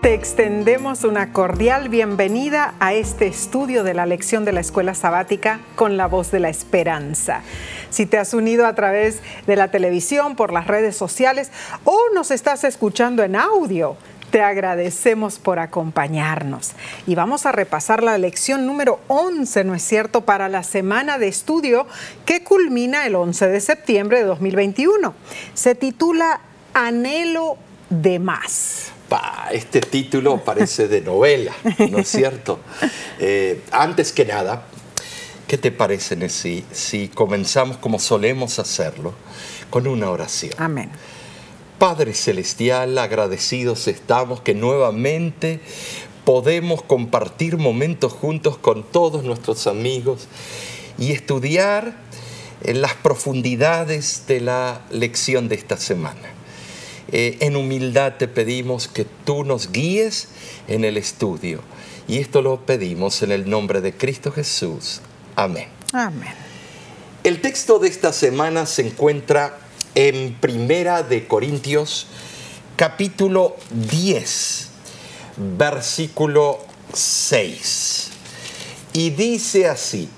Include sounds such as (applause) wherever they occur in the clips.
Te extendemos una cordial bienvenida a este estudio de la lección de la escuela sabática con la voz de la esperanza. Si te has unido a través de la televisión, por las redes sociales o nos estás escuchando en audio, te agradecemos por acompañarnos. Y vamos a repasar la lección número 11, ¿no es cierto?, para la semana de estudio que culmina el 11 de septiembre de 2021. Se titula Anhelo de más este título parece de novela, ¿no es cierto? Eh, antes que nada, ¿qué te parece, Nessie, si comenzamos como solemos hacerlo, con una oración? Amén. Padre Celestial, agradecidos estamos que nuevamente podemos compartir momentos juntos con todos nuestros amigos y estudiar en las profundidades de la lección de esta semana. Eh, en humildad te pedimos que tú nos guíes en el estudio. Y esto lo pedimos en el nombre de Cristo Jesús. Amén. Amén. El texto de esta semana se encuentra en Primera de Corintios, capítulo 10, versículo 6. Y dice así,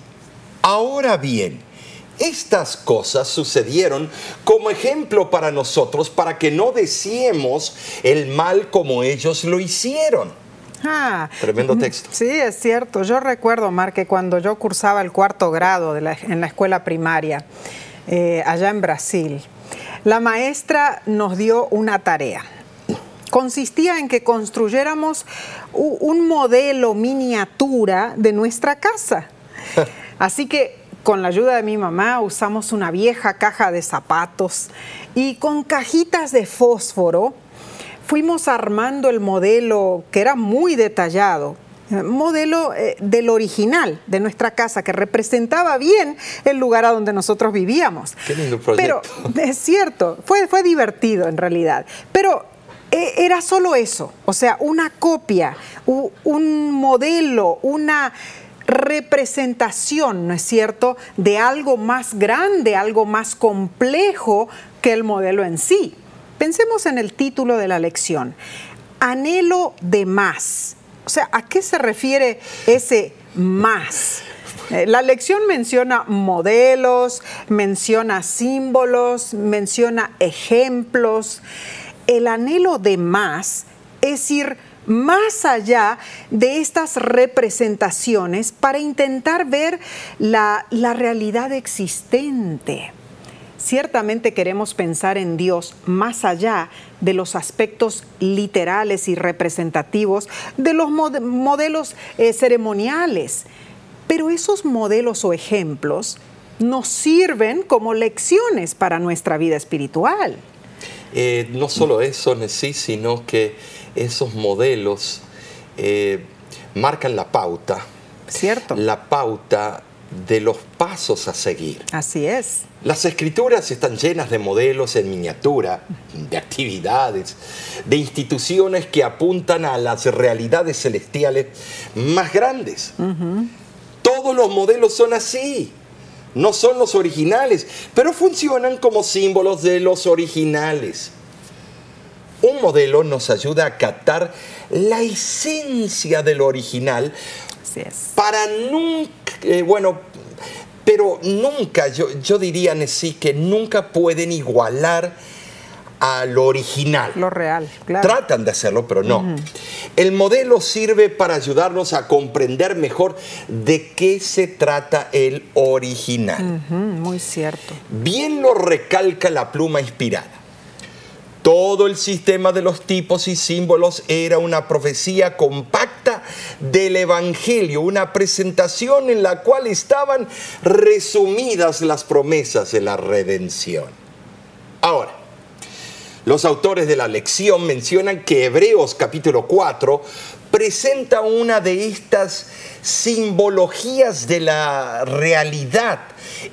ahora bien, estas cosas sucedieron como ejemplo para nosotros, para que no deseemos el mal como ellos lo hicieron. Ah, Tremendo texto. Sí, es cierto. Yo recuerdo, Mar, que cuando yo cursaba el cuarto grado en la escuela primaria, eh, allá en Brasil, la maestra nos dio una tarea. Consistía en que construyéramos un modelo miniatura de nuestra casa. (laughs) Así que con la ayuda de mi mamá usamos una vieja caja de zapatos y con cajitas de fósforo fuimos armando el modelo que era muy detallado, modelo eh, del original de nuestra casa que representaba bien el lugar a donde nosotros vivíamos. Qué lindo proyecto. Pero es cierto, fue, fue divertido en realidad. Pero eh, era solo eso, o sea, una copia, un modelo, una representación, ¿no es cierto?, de algo más grande, algo más complejo que el modelo en sí. Pensemos en el título de la lección, anhelo de más. O sea, ¿a qué se refiere ese más? Eh, la lección menciona modelos, menciona símbolos, menciona ejemplos. El anhelo de más es ir más allá de estas representaciones para intentar ver la, realidad existente. Ciertamente queremos pensar en Dios más allá de los aspectos literales y representativos de los modelos eh, ceremoniales, pero esos modelos o ejemplos nos sirven como lecciones para nuestra vida espiritual. Eh, no solo eso, sí, sino que esos modelos eh, marcan la pauta. Cierto. La pauta de los pasos a seguir. Así es. Las escrituras están llenas de modelos en miniatura, de actividades, de instituciones que apuntan a las realidades celestiales más grandes. Todos los modelos son así. No son los originales, pero funcionan como símbolos de los originales. Un modelo nos ayuda a captar la esencia del original para nunca, eh, bueno, pero nunca, yo, yo diría, sí que nunca pueden igualar a lo original. Lo real, claro. Tratan de hacerlo, pero no. El modelo sirve para ayudarnos a comprender mejor de qué se trata el original. muy cierto. Bien lo recalca la pluma inspirada. Todo el sistema de los tipos y símbolos era una profecía compacta del Evangelio, una presentación en la cual estaban resumidas las promesas de la redención. Ahora, los autores de la lección mencionan que Hebreos capítulo 4 presenta una de estas simbologías de la realidad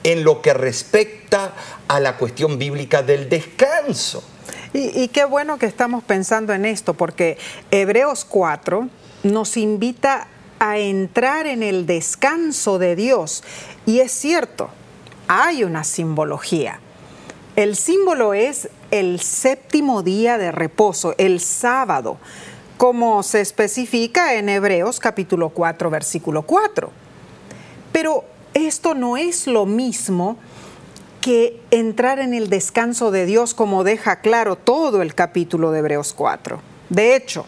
en lo que respecta a la cuestión bíblica del descanso. Y, qué bueno que estamos pensando en esto, porque Hebreos 4 nos invita a entrar en el descanso de Dios. Y es cierto, hay una simbología. El símbolo es el séptimo día de reposo, el sábado. como se especifica en Hebreos capítulo 4, versículo 4. Pero esto no es lo mismo que entrar en el descanso de Dios como deja claro todo el capítulo de Hebreos 4. De hecho,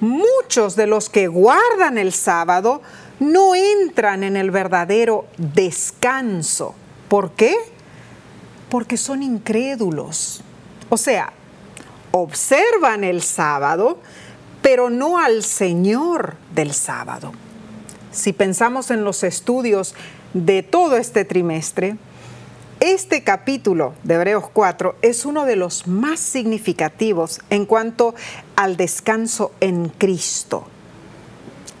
muchos de los que guardan el sábado no entran en el verdadero descanso. ¿Por qué? Porque son incrédulos. O sea, observan el sábado, pero no al Señor del sábado. Si pensamos en los estudios de todo este trimestre, este capítulo de Hebreos 4 es uno de los más significativos en cuanto al descanso en Cristo.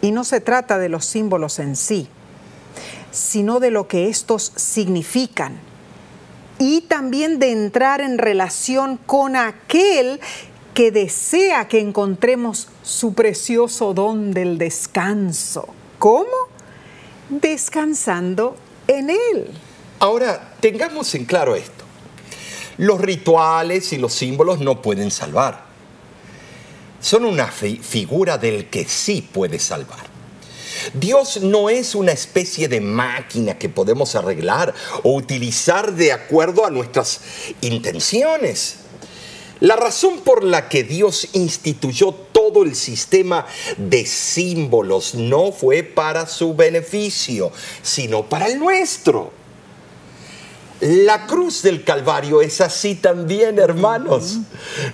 Y no se trata de los símbolos en sí, sino de lo que estos significan. Y también de entrar en relación con aquel que desea que encontremos su precioso don del descanso. ¿Cómo? Descansando en Él. Ahora, tengamos en claro esto. Los rituales y los símbolos no pueden salvar. Son una figura del que sí puede salvar. Dios no es una especie de máquina que podemos arreglar o utilizar de acuerdo a nuestras intenciones. La razón por la que Dios instituyó todo el sistema de símbolos no fue para su beneficio, sino para el nuestro. La cruz del Calvario es así también, hermanos.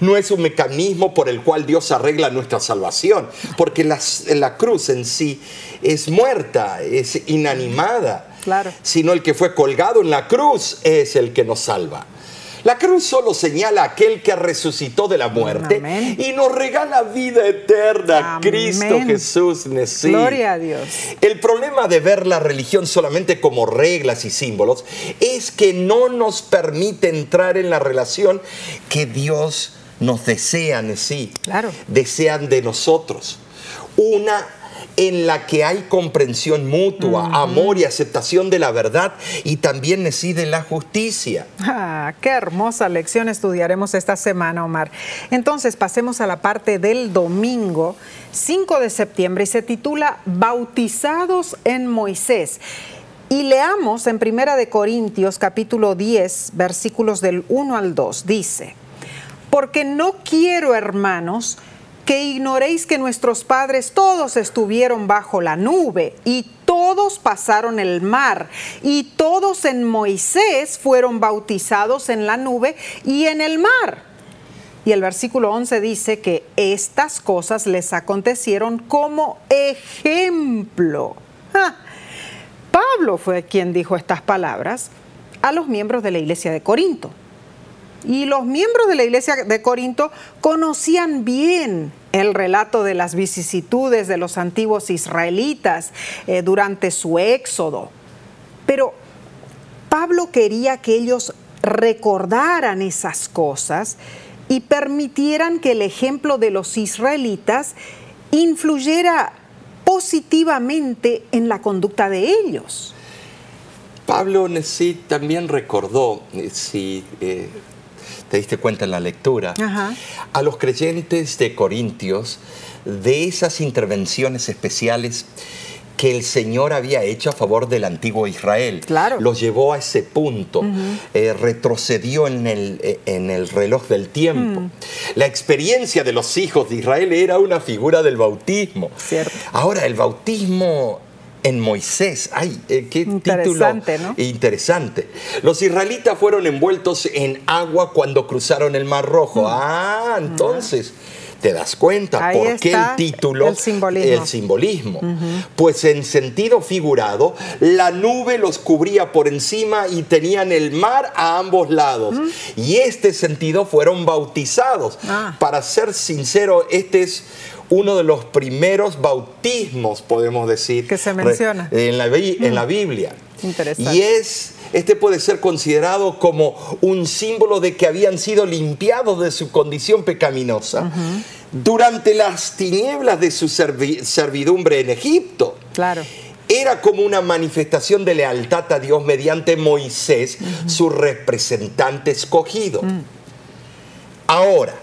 No es un mecanismo por el cual Dios arregla nuestra salvación, porque la, la cruz en sí es muerta, es inanimada. Claro. Sino el que fue colgado en la cruz es el que nos salva. La cruz solo señala a aquel que resucitó de la muerte Amén. y nos regala vida eterna. Amén. Cristo Jesús, sí. Gloria a Dios. El problema de ver la religión solamente como reglas y símbolos es que no nos permite entrar en la relación que Dios nos desea sí. Claro. Desean de nosotros. Una en la que hay comprensión mutua, amor y aceptación de la verdad y también sí de la justicia. Ah, qué hermosa lección estudiaremos esta semana, Omar. Entonces, pasemos a la parte del domingo, 5 de septiembre, y se titula Bautizados en Moisés. Y leamos en Primera de Corintios capítulo 10, versículos del 1 al 2. Dice, porque no quiero, hermanos, que ignoréis que nuestros padres todos estuvieron bajo la nube y todos pasaron el mar y todos en Moisés fueron bautizados en la nube y en el mar. Y el versículo 11 dice que estas cosas les acontecieron como ejemplo. Ah, Pablo fue quien dijo estas palabras a los miembros de la iglesia de Corinto. Y los miembros de la iglesia de Corinto conocían bien el relato de las vicisitudes de los antiguos israelitas eh, durante su éxodo. Pero Pablo quería que ellos recordaran esas cosas y permitieran que el ejemplo de los israelitas influyera positivamente en la conducta de ellos. Pablo sí también recordó, eh, si eh, te diste cuenta en la lectura, Ajá. a los creyentes de Corintios de esas intervenciones especiales que el Señor había hecho a favor del antiguo Israel. Claro. Los llevó a ese punto, eh, retrocedió en el, eh, en el reloj del tiempo. Mm. La experiencia de los hijos de Israel era una figura del bautismo. Cierto. Ahora, el bautismo en Moisés, ay, eh, qué Interesante, título ¿no? interesante. Los israelitas fueron envueltos en agua cuando cruzaron el Mar Rojo. Ah, entonces te das cuenta Mm. Ahí por qué el título, el simbolismo. el simbolismo. Pues en sentido figurado, la nube los cubría por encima y tenían el mar a ambos lados. Y este sentido fueron bautizados. Ah. Para ser sincero, este es uno de los primeros bautismos, podemos decir, Que se menciona. en la, en la Biblia. Interesante. Y es, este puede ser considerado como un símbolo de que habían sido limpiados de su condición pecaminosa durante las tinieblas de su servi- servidumbre en Egipto. Claro. Era como una manifestación de lealtad a Dios mediante Moisés, su representante escogido. Ahora,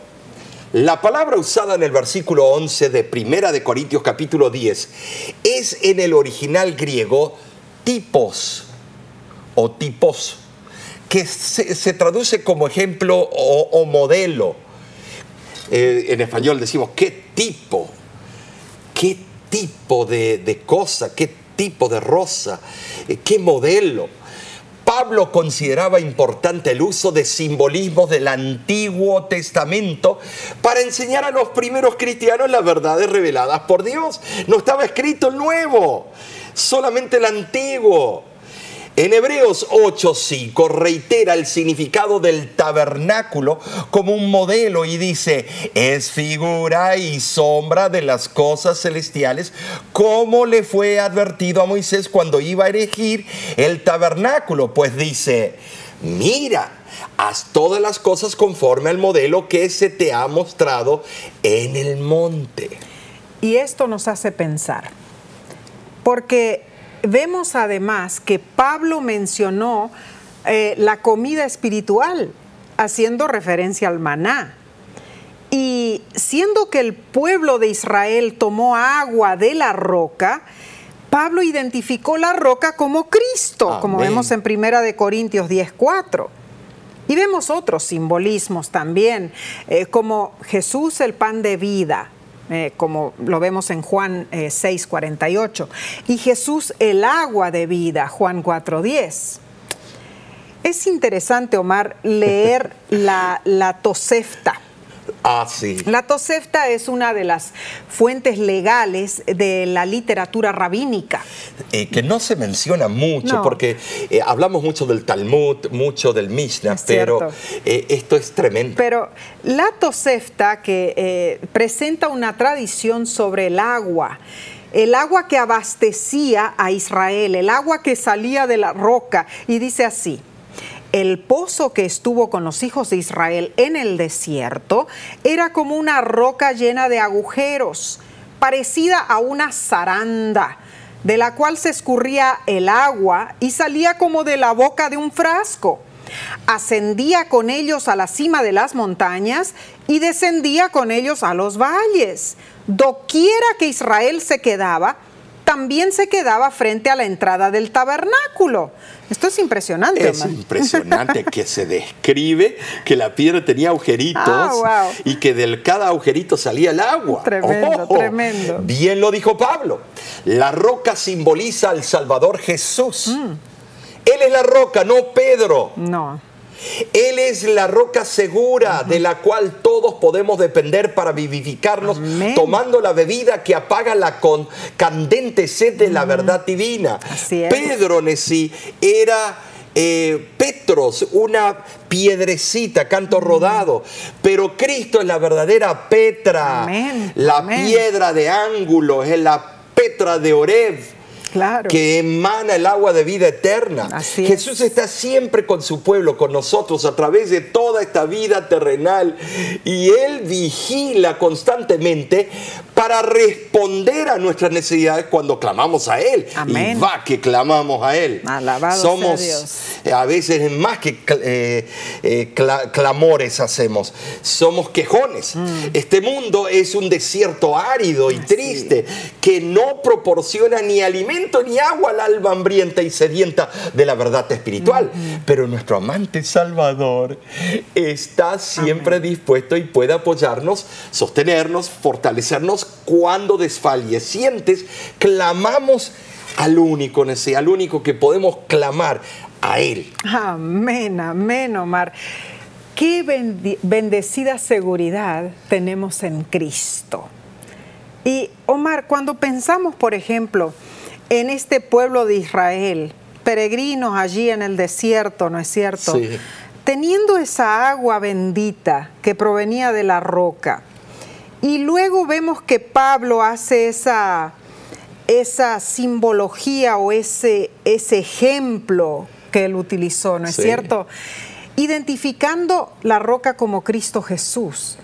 La palabra usada en el versículo 11 de Primera de Corintios capítulo 10 es en el original griego tipos o tipos, que se, traduce como ejemplo o, modelo. Eh, en español decimos, ¿qué tipo? ¿Qué tipo de, de cosa? ¿Qué tipo de rosa? ¿Qué modelo? Pablo consideraba importante el uso de simbolismos del Antiguo Testamento para enseñar a los primeros cristianos las verdades reveladas por Dios. No estaba escrito el Nuevo, solamente el Antiguo. En Hebreos 8:5 reitera el significado del tabernáculo como un modelo y dice, es figura y sombra de las cosas celestiales, como le fue advertido a Moisés cuando iba a erigir el tabernáculo. Pues dice, mira, haz todas las cosas conforme al modelo que se te ha mostrado en el monte. Y esto nos hace pensar, porque Vemos además que Pablo mencionó eh, la comida espiritual, haciendo referencia al maná. Y siendo que el pueblo de Israel tomó agua de la roca, Pablo identificó la roca como Cristo, como vemos en Primera de Corintios 10:4. Y vemos otros simbolismos también, eh, como Jesús el pan de vida, eh, como lo vemos en Juan 6:48, eh, y Jesús el agua de vida, Juan 4:10. Es interesante, Omar, leer (laughs) la, la Tosefta Ah, sí. La Tosefta es una de las fuentes legales de la literatura rabínica. Eh, que no se menciona mucho, porque eh, hablamos mucho del Talmud, mucho del Mishnah, pero eh, esto es tremendo. Pero la Tosefta que presenta una tradición sobre el agua, el agua que abastecía a Israel, el agua que salía de la roca, y dice así, el pozo que estuvo con los hijos de Israel en el desierto era como una roca llena de agujeros, parecida a una zaranda, de la cual se escurría el agua y salía como de la boca de un frasco. Ascendía con ellos a la cima de las montañas y descendía con ellos a los valles. Doquiera que Israel se quedaba, también se quedaba frente a la entrada del tabernáculo. Esto es impresionante. Es impresionante que se describe que la piedra tenía agujeritos ah, y que de cada agujerito salía el agua. Tremendo, oh, tremendo. Bien lo dijo Pablo. La roca simboliza al Salvador Jesús. Mm. Él es la roca, no Pedro. No. Él es la roca segura de la cual todos podemos depender para vivificarnos, tomando la bebida que apaga la candente sed de la verdad divina. Pedro Nesí era eh, Petros, una piedrecita, canto rodado, pero Cristo es la verdadera Petra, la piedra de ángulo, es la Petra de Oreb que emana el agua de vida eterna. Jesús está siempre con su pueblo, con nosotros, a través de toda esta vida terrenal. Y Él vigila constantemente para responder a nuestras necesidades cuando clamamos a Él. Y va que clamamos a Él. Somos a veces más que eh, eh, clamores hacemos, somos quejones. Mm. Este mundo es un desierto árido y triste que no proporciona ni alimento ni agua al alma hambrienta y sedienta de la verdad espiritual. Pero nuestro amante Salvador está siempre dispuesto y puede apoyarnos, sostenernos, fortalecernos cuando desfallecientes clamamos al único, al único que podemos clamar, a Él. Amén, amén, Omar. Qué bendecida seguridad tenemos en Cristo. Y Omar, cuando pensamos, por ejemplo, en este pueblo de Israel, peregrinos allí en el desierto, ¿no es cierto? Sí. Teniendo esa agua bendita que provenía de la roca. Y luego vemos que Pablo hace esa, esa simbología o ese, ese ejemplo que él utilizó, ¿no es cierto? Identificando la roca como Cristo Jesús.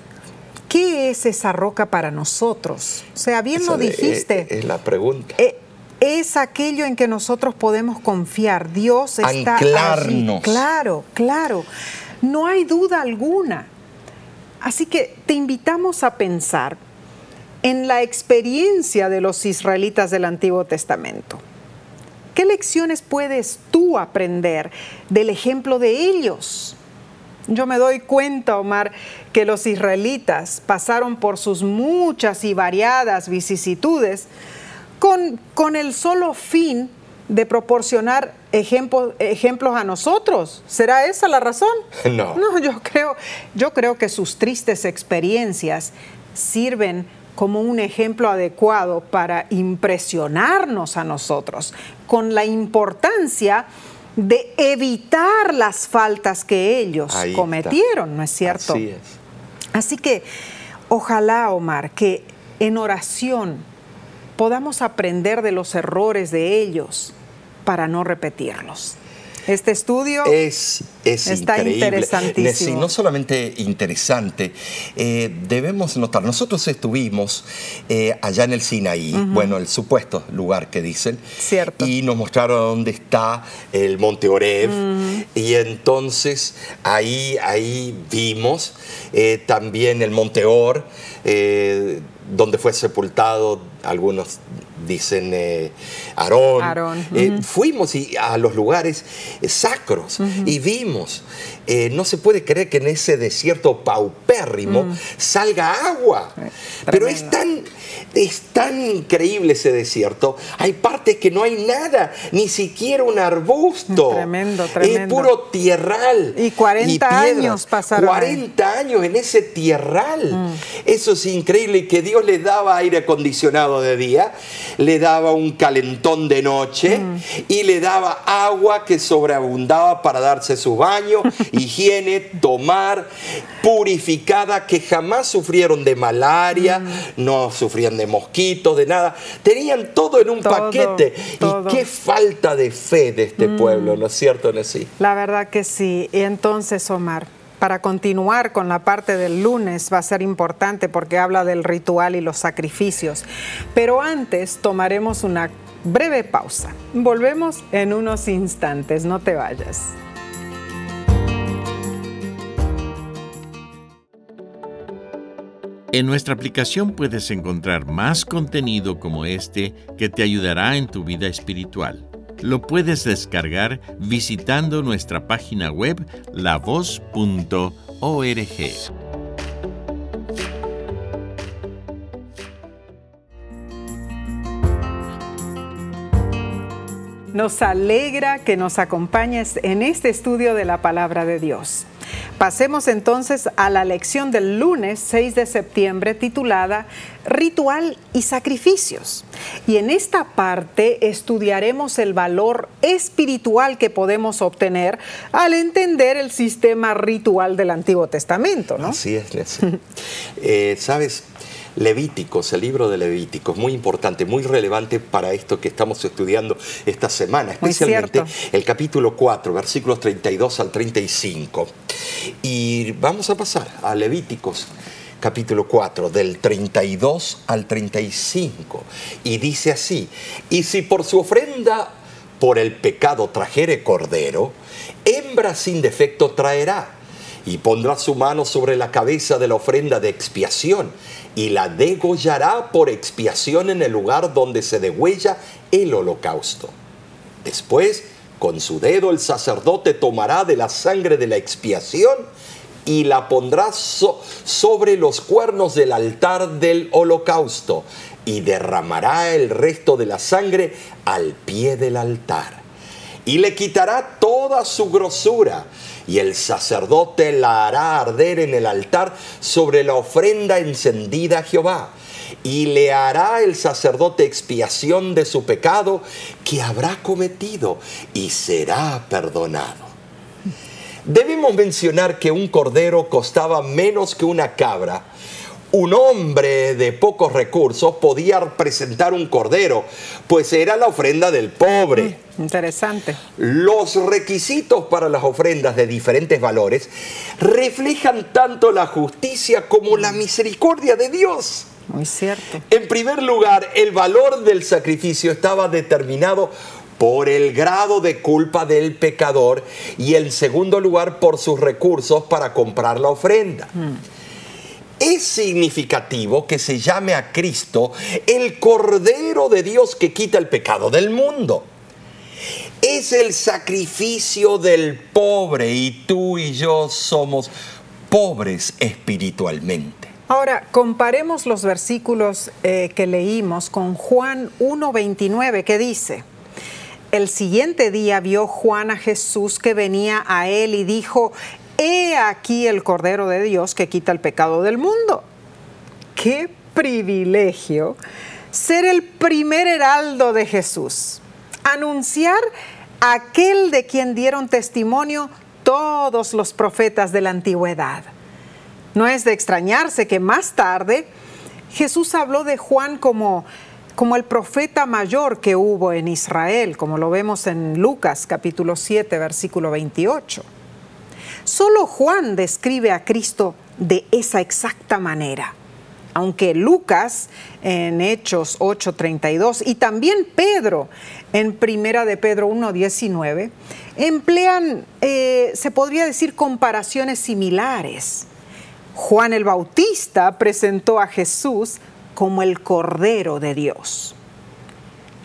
¿Qué es esa roca para nosotros? O sea, bien lo dijiste. Es la pregunta. Eh, es aquello en que nosotros podemos confiar. Dios está Anclarnos. Claro, claro. No hay duda alguna. Así que te invitamos a pensar en la experiencia de los israelitas del Antiguo Testamento. ¿Qué lecciones puedes tú aprender del ejemplo de ellos? Yo me doy cuenta, Omar, que los israelitas pasaron por sus muchas y variadas vicisitudes con, con el solo fin de proporcionar ejemplos a nosotros. ¿Será esa la razón? (laughs) No. No, yo creo, yo creo que sus tristes experiencias sirven como un ejemplo adecuado para impresionarnos a nosotros con la importancia de evitar las faltas que ellos cometieron, ¿no es cierto? Así es. Así que ojalá, Omar, que en oración podamos aprender de los errores de ellos para no repetirlos. Este estudio es, está interesantísimo. no solamente interesante, eh, debemos notar, nosotros estuvimos eh, allá en el Sinaí, bueno, el supuesto lugar que dicen, Cierto. y nos mostraron dónde está el Monte Oreb, y entonces ahí, ahí vimos eh, también el Monte Or, donde fue sepultado, algunos dicen eh, Aarón. Eh, fuimos a los lugares eh, sacros y vimos, no se puede creer que en ese desierto paupérrimo salga agua, pero es tan, es tan increíble ese desierto, hay partes que no hay nada, ni siquiera un arbusto. Tremendo, tremendo. Es puro tierral. Y 40 años pasaron. 40 años en ese tierral. Mm. Eso es increíble y que Dios le daba aire acondicionado de día le daba un calentón de noche mm. y le daba agua que sobreabundaba para darse su baño, (laughs) higiene, tomar, purificada, que jamás sufrieron de malaria, mm. no sufrían de mosquitos, de nada. Tenían todo en un paquete. Y qué falta de fe de este mm. pueblo, ¿no es cierto, Nessie? La verdad que sí. Y entonces, Omar, para continuar con la parte del lunes va a ser importante porque habla del ritual y los sacrificios. Pero antes tomaremos una breve pausa. Volvemos en unos instantes, no te vayas. En nuestra aplicación puedes encontrar más contenido como este que te ayudará en tu vida espiritual. Lo puedes descargar visitando nuestra página web lavoz.org. Nos alegra que nos acompañes en este estudio de la palabra de Dios. Pasemos entonces a la lección del lunes 6 de septiembre titulada Ritual y Sacrificios. Y en esta parte estudiaremos el valor espiritual que podemos obtener al entender el sistema ritual del Antiguo Testamento. ¿no? Así es, (laughs) eh, Sabes, Levíticos, el libro de Levíticos, muy importante, muy relevante para esto que estamos estudiando esta semana, especialmente el capítulo 4, versículos 32 al 35. Y vamos a pasar a Levíticos capítulo 4, del 32 al 35. Y dice así, y si por su ofrenda por el pecado trajere cordero, hembra sin defecto traerá, y pondrá su mano sobre la cabeza de la ofrenda de expiación, y la degollará por expiación en el lugar donde se degüella el holocausto. Después, con su dedo el sacerdote tomará de la sangre de la expiación y la pondrá sobre los cuernos del altar del holocausto y derramará el resto de la sangre al pie del altar. Y le quitará toda su grosura y el sacerdote la hará arder en el altar sobre la ofrenda encendida a Jehová. Y le hará el sacerdote expiación de su pecado que habrá cometido y será perdonado. Debemos mencionar que un cordero costaba menos que una cabra un hombre de pocos recursos podía presentar un cordero, pues era la ofrenda del pobre. Mm, interesante. Los requisitos para las ofrendas de diferentes valores reflejan tanto la justicia como la misericordia de Dios. Muy cierto. En primer lugar, el valor del sacrificio estaba determinado por el grado de culpa del pecador y en segundo lugar por sus recursos para comprar la ofrenda. Mm. Es significativo que se llame a Cristo el Cordero de Dios que quita el pecado del mundo. Es el sacrificio del pobre y tú y yo somos pobres espiritualmente. Ahora, comparemos los versículos eh, que leímos con Juan 1.29 que dice, el siguiente día vio Juan a Jesús que venía a él y dijo, he aquí el Cordero de Dios que quita el pecado del mundo. Qué privilegio ser el primer heraldo de Jesús, anunciar aquel de quien dieron testimonio todos los profetas de la antigüedad. No es de extrañarse que más tarde Jesús habló de Juan como, como el profeta mayor que hubo en Israel, como lo vemos en Lucas capítulo 7, versículo 28. Solo Juan describe a Cristo de esa exacta manera. Aunque Lucas en Hechos 8:32 y también Pedro en Primera de Pedro 1:19 emplean, eh, se podría decir, comparaciones similares. Juan el Bautista presentó a Jesús como el Cordero de Dios.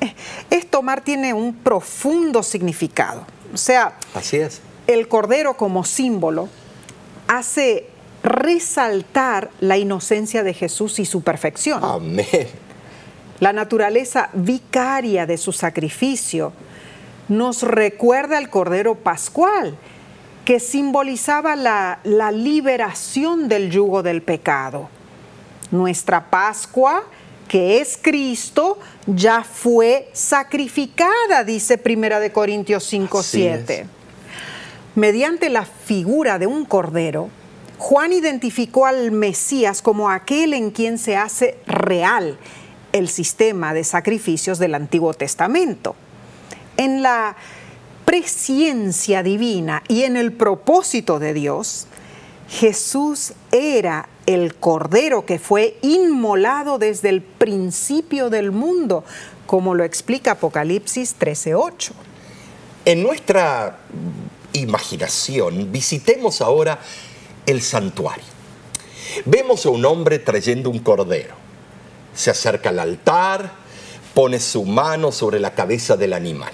Eh, esto, Mar, tiene un profundo significado. O sea, Así es. El Cordero como símbolo hace resaltar la inocencia de Jesús y su perfección. Amén. La naturaleza vicaria de su sacrificio nos recuerda el Cordero Pascual, que simbolizaba la, la liberación del yugo del pecado. Nuestra Pascua, que es Cristo, ya fue sacrificada, dice Primera de Corintios 5, Así 7. es. Mediante la figura de un cordero, Juan identificó al Mesías como aquel en quien se hace real el sistema de sacrificios del Antiguo Testamento. En la presciencia divina y en el propósito de Dios, Jesús era el cordero que fue inmolado desde el principio del mundo, como lo explica Apocalipsis 13:8. En nuestra imaginación, visitemos ahora el santuario. Vemos a un hombre trayendo un cordero. Se acerca al altar, pone su mano sobre la cabeza del animal.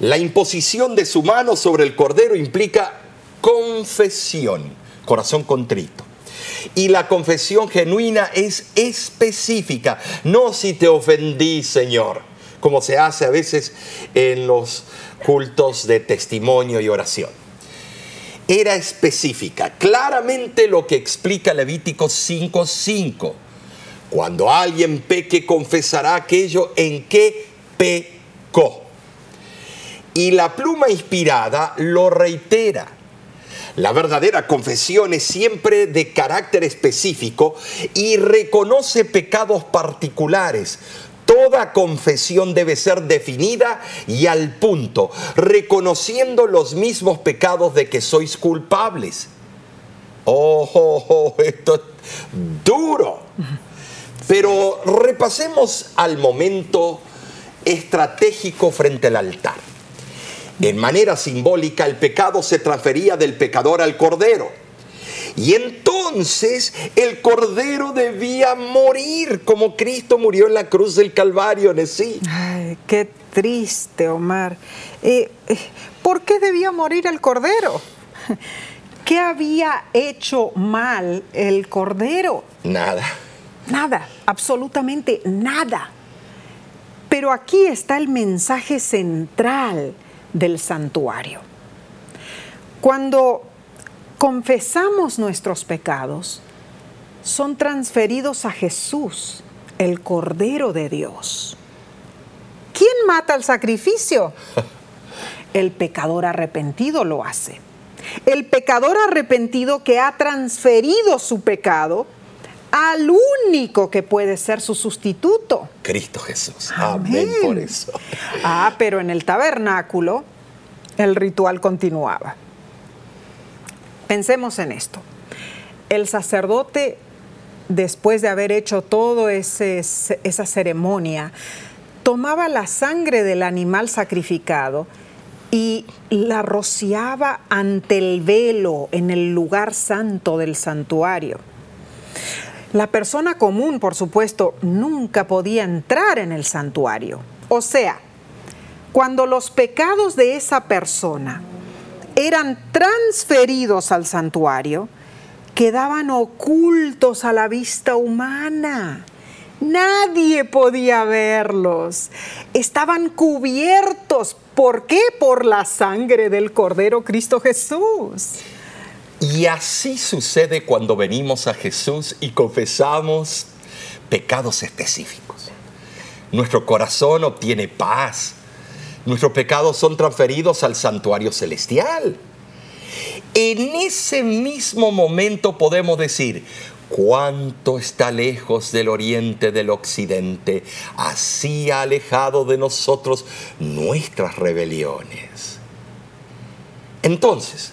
La imposición de su mano sobre el cordero implica confesión, corazón contrito. Y la confesión genuina es específica, no si te ofendí, Señor, como se hace a veces en los cultos de testimonio y oración. Era específica, claramente lo que explica Levítico 5:5. Cuando alguien peque, confesará aquello en que pecó. Y la pluma inspirada lo reitera. La verdadera confesión es siempre de carácter específico y reconoce pecados particulares. Toda confesión debe ser definida y al punto, reconociendo los mismos pecados de que sois culpables. Oh, oh, oh, esto es duro. Pero repasemos al momento estratégico frente al altar. En manera simbólica, el pecado se transfería del pecador al cordero. Y entonces el cordero debía morir como Cristo murió en la cruz del Calvario, ¿no es sí? Ay, qué triste, Omar. Eh, eh, ¿Por qué debía morir el cordero? (laughs) ¿Qué había hecho mal el cordero? Nada. Nada, absolutamente nada. Pero aquí está el mensaje central del santuario. Cuando confesamos nuestros pecados, son transferidos a Jesús, el Cordero de Dios. ¿Quién mata el sacrificio? (laughs) El pecador arrepentido lo hace. El pecador arrepentido que ha transferido su pecado al único que puede ser su sustituto. Cristo Jesús. Amén, por eso. Ah, pero en el tabernáculo el ritual continuaba. Pensemos en esto. El sacerdote, después de haber hecho toda esa ceremonia, tomaba la sangre del animal sacrificado y la rociaba ante el velo en el lugar santo del santuario. La persona común, por supuesto, nunca podía entrar en el santuario. O sea, cuando los pecados de esa persona eran transferidos al santuario, quedaban ocultos a la vista humana. Nadie podía verlos. Estaban cubiertos. ¿Por qué? Por la sangre del Cordero Cristo Jesús. Y así sucede cuando venimos a Jesús y confesamos pecados específicos. Nuestro corazón obtiene paz. Nuestros pecados son transferidos al santuario celestial. En ese mismo momento podemos decir, cuánto está lejos del oriente del occidente, así ha alejado de nosotros nuestras rebeliones. Entonces,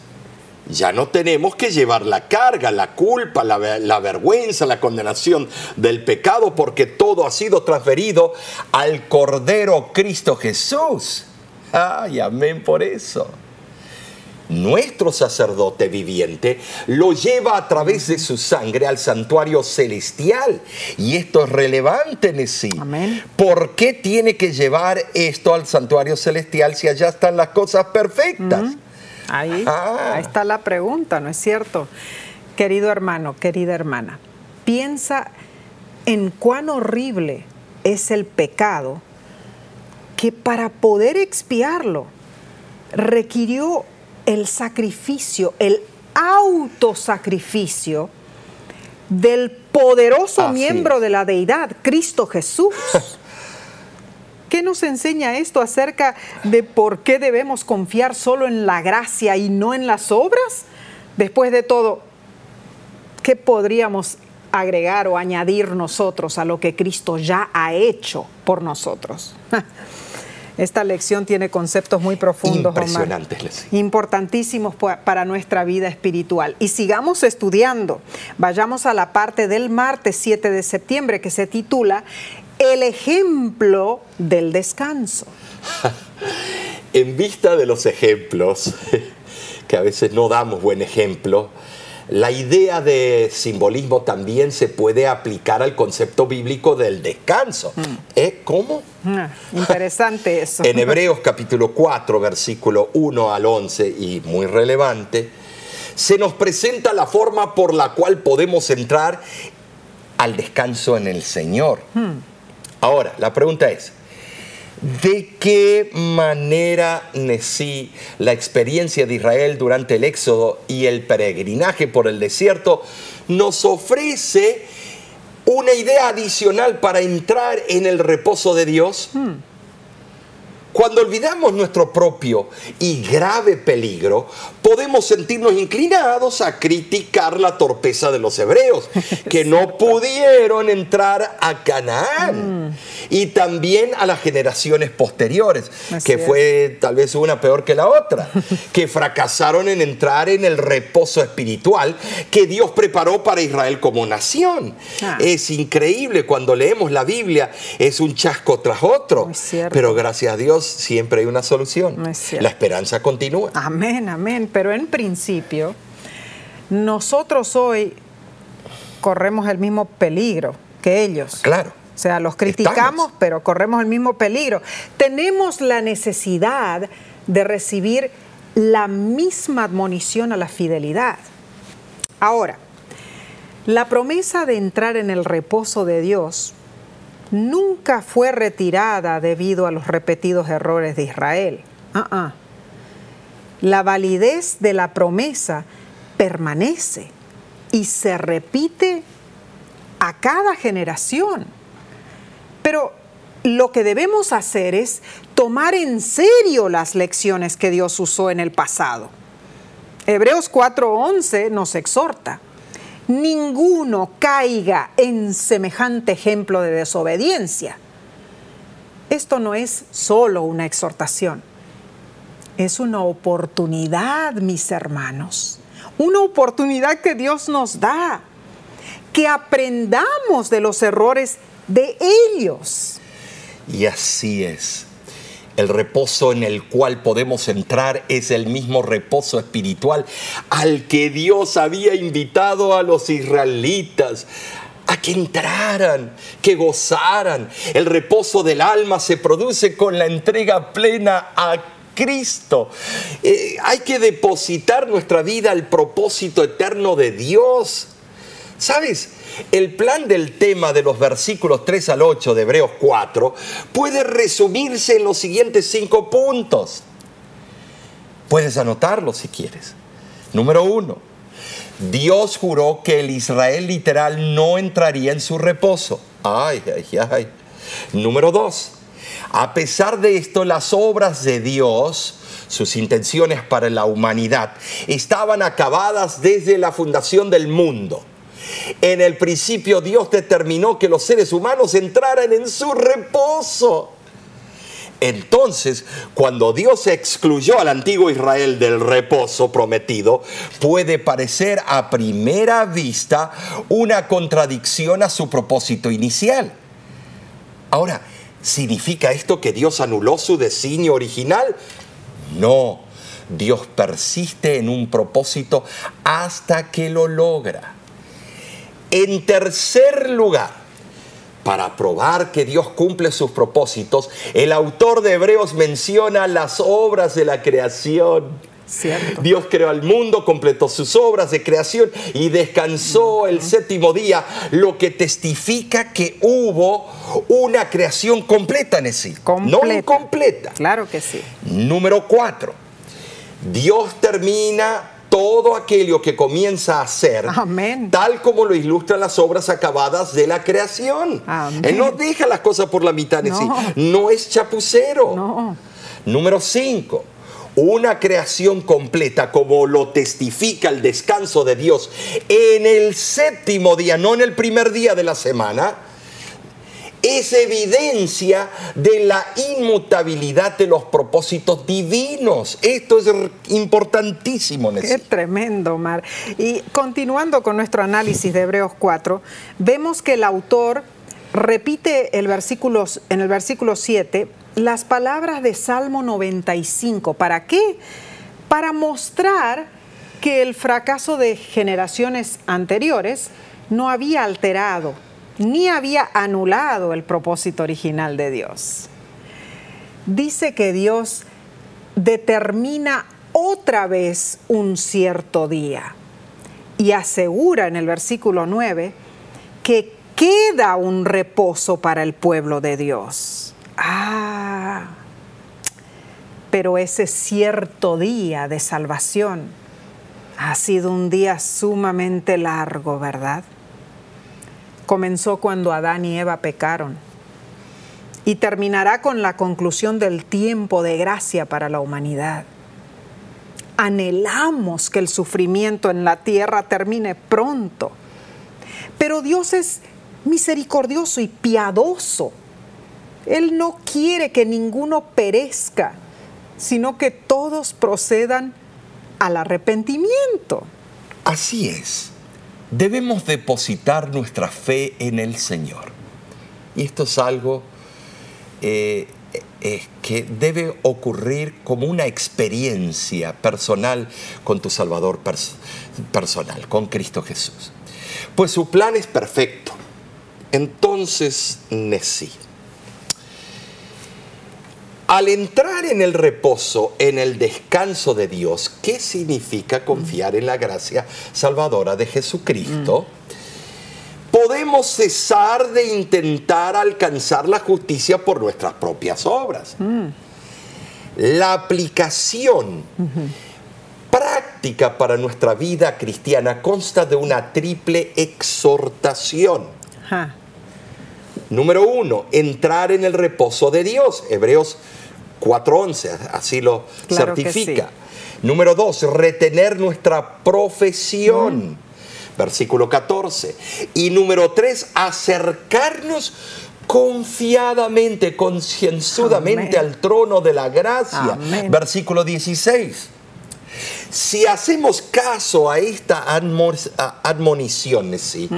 ya no tenemos que llevar la carga, la culpa, la, la, vergüenza, la condenación del pecado, porque todo ha sido transferido al Cordero Cristo Jesús. Ay, amén por eso nuestro sacerdote viviente lo lleva a través de su sangre al santuario celestial. Y esto es relevante, en sí. ¿Por qué tiene que llevar esto al santuario celestial si allá están las cosas perfectas? Ahí, ah. ahí está la pregunta, ¿no es cierto? Querido hermano, querida hermana, piensa en cuán horrible es el pecado que para poder expiarlo requirió el sacrificio, el autosacrificio del poderoso miembro de la deidad, Cristo Jesús. (laughs) ¿Qué nos enseña esto acerca de por qué debemos confiar solo en la gracia y no en las obras? Después de todo, ¿qué podríamos agregar o añadir nosotros a lo que Cristo ya ha hecho por nosotros? (laughs) Esta lección tiene conceptos muy profundos, Impresionantes, importantísimos para nuestra vida espiritual. Y sigamos estudiando. Vayamos a la parte del martes 7 de septiembre que se titula El ejemplo del descanso. (laughs) en vista de los ejemplos, (laughs) que a veces no damos buen ejemplo, la idea de simbolismo también se puede aplicar al concepto bíblico del descanso. Mm. ¿Eh? ¿Cómo? Ah, interesante (laughs) eso. en Hebreos capítulo 4, versículo 1 al 11, y muy relevante, se nos presenta la forma por la cual podemos entrar al descanso en el Señor. Mm. Ahora, la pregunta es, ¿De qué manera Nesí, la experiencia de Israel durante el éxodo y el peregrinaje por el desierto, nos ofrece una idea adicional para entrar en el reposo de Dios? Hmm. Cuando olvidamos nuestro propio y grave peligro, podemos sentirnos inclinados a criticar la torpeza de los hebreos, que no (laughs) pudieron entrar a Canaán. Mm. Y también a las generaciones posteriores, que fue tal vez una peor que la otra, (laughs) que fracasaron en entrar en el reposo espiritual que Dios preparó para Israel como nación. Ah. Es increíble cuando leemos la Biblia, es un chasco tras otro, pero gracias a Dios siempre hay una solución. la esperanza continúa. Amén, amén pero en principio nosotros hoy corremos el mismo peligro que ellos. Claro. O sea, los criticamos, pero corremos el mismo peligro. Tenemos la necesidad de recibir la misma admonición a la fidelidad. Ahora, la promesa de entrar en el reposo de Dios nunca fue retirada debido a los repetidos errores de Israel. Ah, ah la validez de la promesa permanece y se repite a cada generación. Pero lo que debemos hacer es tomar en serio las lecciones que Dios usó en el pasado. Hebreos 4:11 nos exhorta, ninguno caiga en semejante ejemplo de desobediencia. Esto no es solo una exhortación es una oportunidad, mis hermanos. Una oportunidad que Dios nos da. Que aprendamos de los errores de ellos. Y así es. El reposo en el cual podemos entrar es el mismo reposo espiritual al que Dios había invitado a los israelitas que entraran, que gozaran. El reposo del alma se produce con la entrega plena a Cristo. Eh, hay que depositar nuestra vida al propósito eterno de Dios. ¿Sabes? El plan del tema de los versículos 3 al 8 de Hebreos 4 puede resumirse en los siguientes cinco puntos. Puedes anotarlo si quieres. Número uno, Dios juró que el Israel literal no entraría en su reposo. Ay, ay, ay. Número dos, a pesar de esto, las obras de Dios, sus intenciones para la humanidad, estaban acabadas desde la fundación del mundo. En el principio Dios determinó que los seres humanos entraran en su reposo. Entonces, cuando Dios excluyó al antiguo Israel del reposo prometido, puede parecer a primera vista una contradicción a su propósito inicial. Ahora, ¿significa esto que Dios anuló su designio original? No, Dios persiste en un propósito hasta que lo logra. En tercer lugar, para probar que Dios cumple sus propósitos, el autor de Hebreos menciona las obras de la creación. Cierto. Dios creó al mundo, completó sus obras de creación y descansó el séptimo día, lo que testifica que hubo una creación completa en sí, no Completa. incompleta. Claro que sí. Número cuatro, Dios termina todo aquello que comienza a hacer, Amén. tal como lo ilustran las obras acabadas de la creación. Amén. Él no deja las cosas por la mitad en No. sí, no es chapucero. No. Número 5. Una creación completa como lo testifica el descanso de Dios en el séptimo día, no en el primer día de la semana, es evidencia de la inmutabilidad de los propósitos divinos. Esto es importantísimo. Qué Nessie. tremendo, Mar. Y continuando con nuestro análisis de Hebreos 4, vemos que el autor repite el versículo, en el versículo 7 las palabras de Salmo 95. ¿Para qué? Para mostrar que el fracaso de generaciones anteriores no había alterado ni había anulado el propósito original de Dios. Dice que Dios determina otra vez un cierto día y asegura en el versículo 9 que queda un reposo para el pueblo de Dios. Ah, pero ese cierto día de salvación ha sido un día sumamente largo, ¿verdad? Comenzó cuando Adán y Eva pecaron y terminará con la conclusión del tiempo de gracia para la humanidad. Anhelamos que el sufrimiento en la tierra termine pronto, pero Dios es misericordioso y piadoso. Él no quiere que ninguno perezca, sino que todos procedan al arrepentimiento. Así es. Debemos depositar nuestra fe en el Señor. Y esto es algo eh, que debe ocurrir como una experiencia personal con tu Salvador pers- personal, con Cristo Jesús. Pues su plan es perfecto. Entonces, Nesí. Al entrar en el reposo, en el descanso de Dios, ¿qué significa confiar en la gracia salvadora de Jesucristo? Podemos cesar de intentar alcanzar la justicia por nuestras propias obras. La aplicación práctica para nuestra vida cristiana consta de una triple exhortación. Ajá. Número uno, entrar en el reposo de Dios. Hebreos 4.11, así lo Claro certifica. Número dos, retener nuestra profesión. Versículo 14. Y número tres, acercarnos confiadamente, concienzudamente al trono de la gracia. Amén. Versículo 16. Si hacemos caso a esta admonición, ¿sí?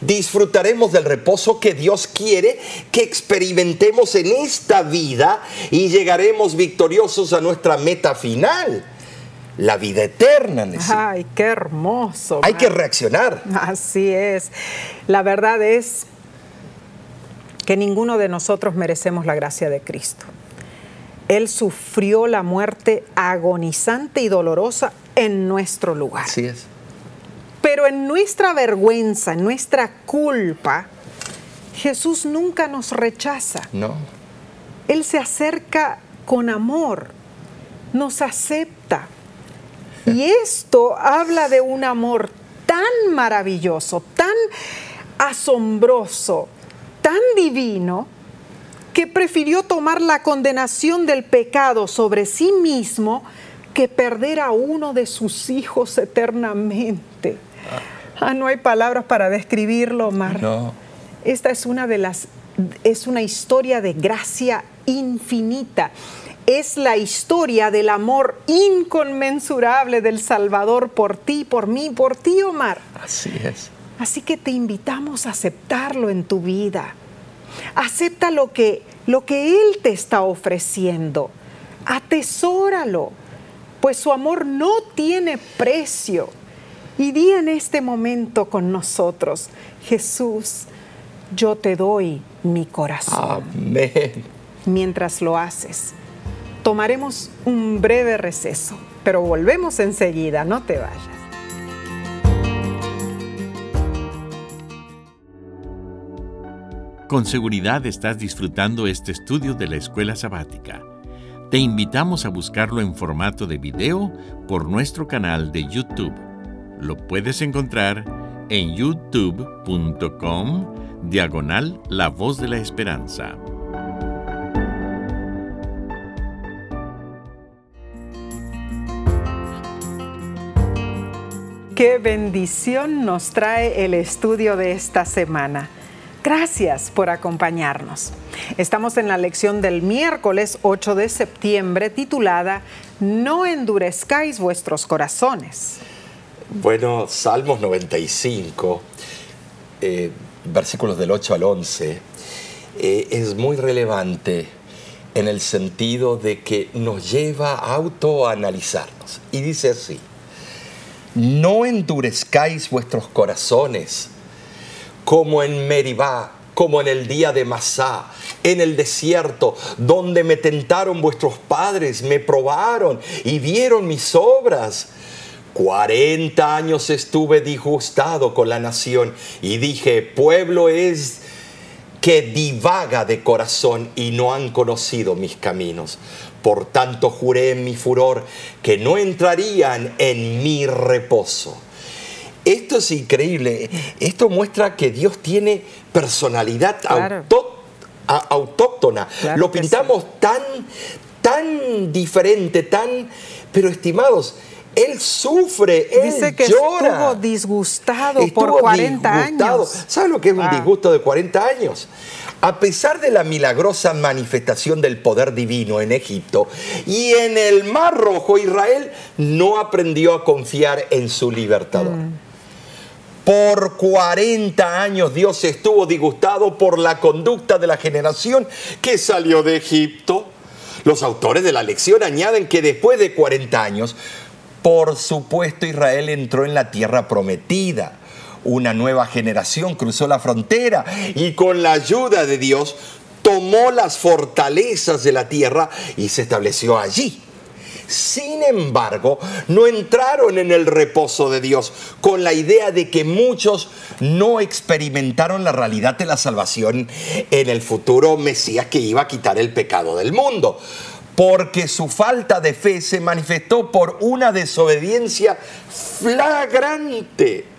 disfrutaremos del reposo que Dios quiere que experimentemos en esta vida y llegaremos victoriosos a nuestra meta final. la vida eterna. Ay, qué hermoso. Hay que reaccionar. Así es. La verdad es que ninguno de nosotros merecemos la gracia de Cristo. Él sufrió la muerte agonizante y dolorosa en nuestro lugar. Así es. Pero en nuestra vergüenza, en nuestra culpa, Jesús nunca nos rechaza. No. Él se acerca con amor, nos acepta. Y (laughs) esto habla de un amor tan maravilloso, tan asombroso, tan divino, que prefirió tomar la condenación del pecado sobre sí mismo que perder a uno de sus hijos eternamente. Ah, no hay palabras para describirlo, Mar. No. Esta es una de las es una historia de gracia infinita. Es la historia del amor inconmensurable del Salvador por ti, por mí, por ti, Omar. Así es. Así que te invitamos a aceptarlo en tu vida. Acepta lo que, lo que Él te está ofreciendo. Atesóralo, pues su amor no tiene precio. Y di en este momento con nosotros, Jesús, yo te doy mi corazón. Amén. Mientras lo haces, tomaremos un breve receso, pero volvemos enseguida, no te vayas. Con seguridad estás disfrutando este estudio de la escuela sabática. Te invitamos a buscarlo en formato de video por nuestro canal de YouTube. Lo puedes encontrar en youtube.com diagonal La Voz de la Esperanza. Qué bendición nos trae el estudio de esta semana. Gracias por acompañarnos. Estamos en la lección del miércoles 8 de septiembre titulada No endurezcáis vuestros corazones. Bueno, Salmos 95, eh, versículos del 8 al 11, eh, es muy relevante en el sentido de que nos lleva a autoanalizarnos. Y dice así, no endurezcáis vuestros corazones como en Meribá, como en el día de Masá, en el desierto, donde me tentaron vuestros padres, me probaron y vieron mis obras. Cuarenta años estuve disgustado con la nación y dije, pueblo es que divaga de corazón y no han conocido mis caminos. Por tanto juré en mi furor que no entrarían en mi reposo. Esto es increíble. Esto muestra que Dios tiene personalidad autóctona. Lo pintamos tan, tan diferente, tan... Pero estimados, él sufre, él Dice que llora. estuvo disgustado por 40 años. ¿Sabes lo que es un disgusto de 40 años? A pesar de la milagrosa manifestación del poder divino en Egipto y en el Mar Rojo, Israel no aprendió a confiar en su libertador. Mm. Por 40 años Dios estuvo disgustado por la conducta de la generación que salió de Egipto. Los autores de la lección añaden que después de 40 años, por supuesto Israel entró en la tierra prometida. Una nueva generación cruzó la frontera y con la ayuda de Dios tomó las fortalezas de la tierra y se estableció allí. Sin embargo, no entraron en el reposo de Dios con la idea de que muchos no experimentaron la realidad de la salvación en el futuro Mesías que iba a quitar el pecado del mundo. Porque su falta de fe se manifestó por una desobediencia flagrante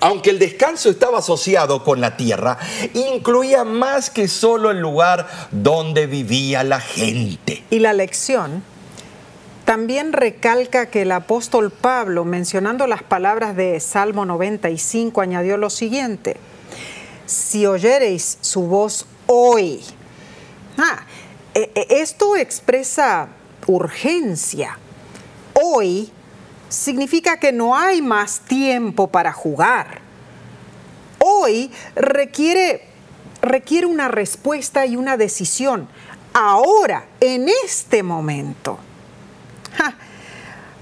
aunque el descanso estaba asociado con la tierra, incluía más que solo el lugar donde vivía la gente. Y la lección también recalca que el apóstol Pablo, mencionando las palabras de Salmo 95, añadió lo siguiente, si oyereis su voz hoy. Ah, e, e, esto expresa urgencia. Hoy significa que no hay más tiempo para jugar. Hoy requiere, requiere una respuesta y una decisión. Ahora, en este momento.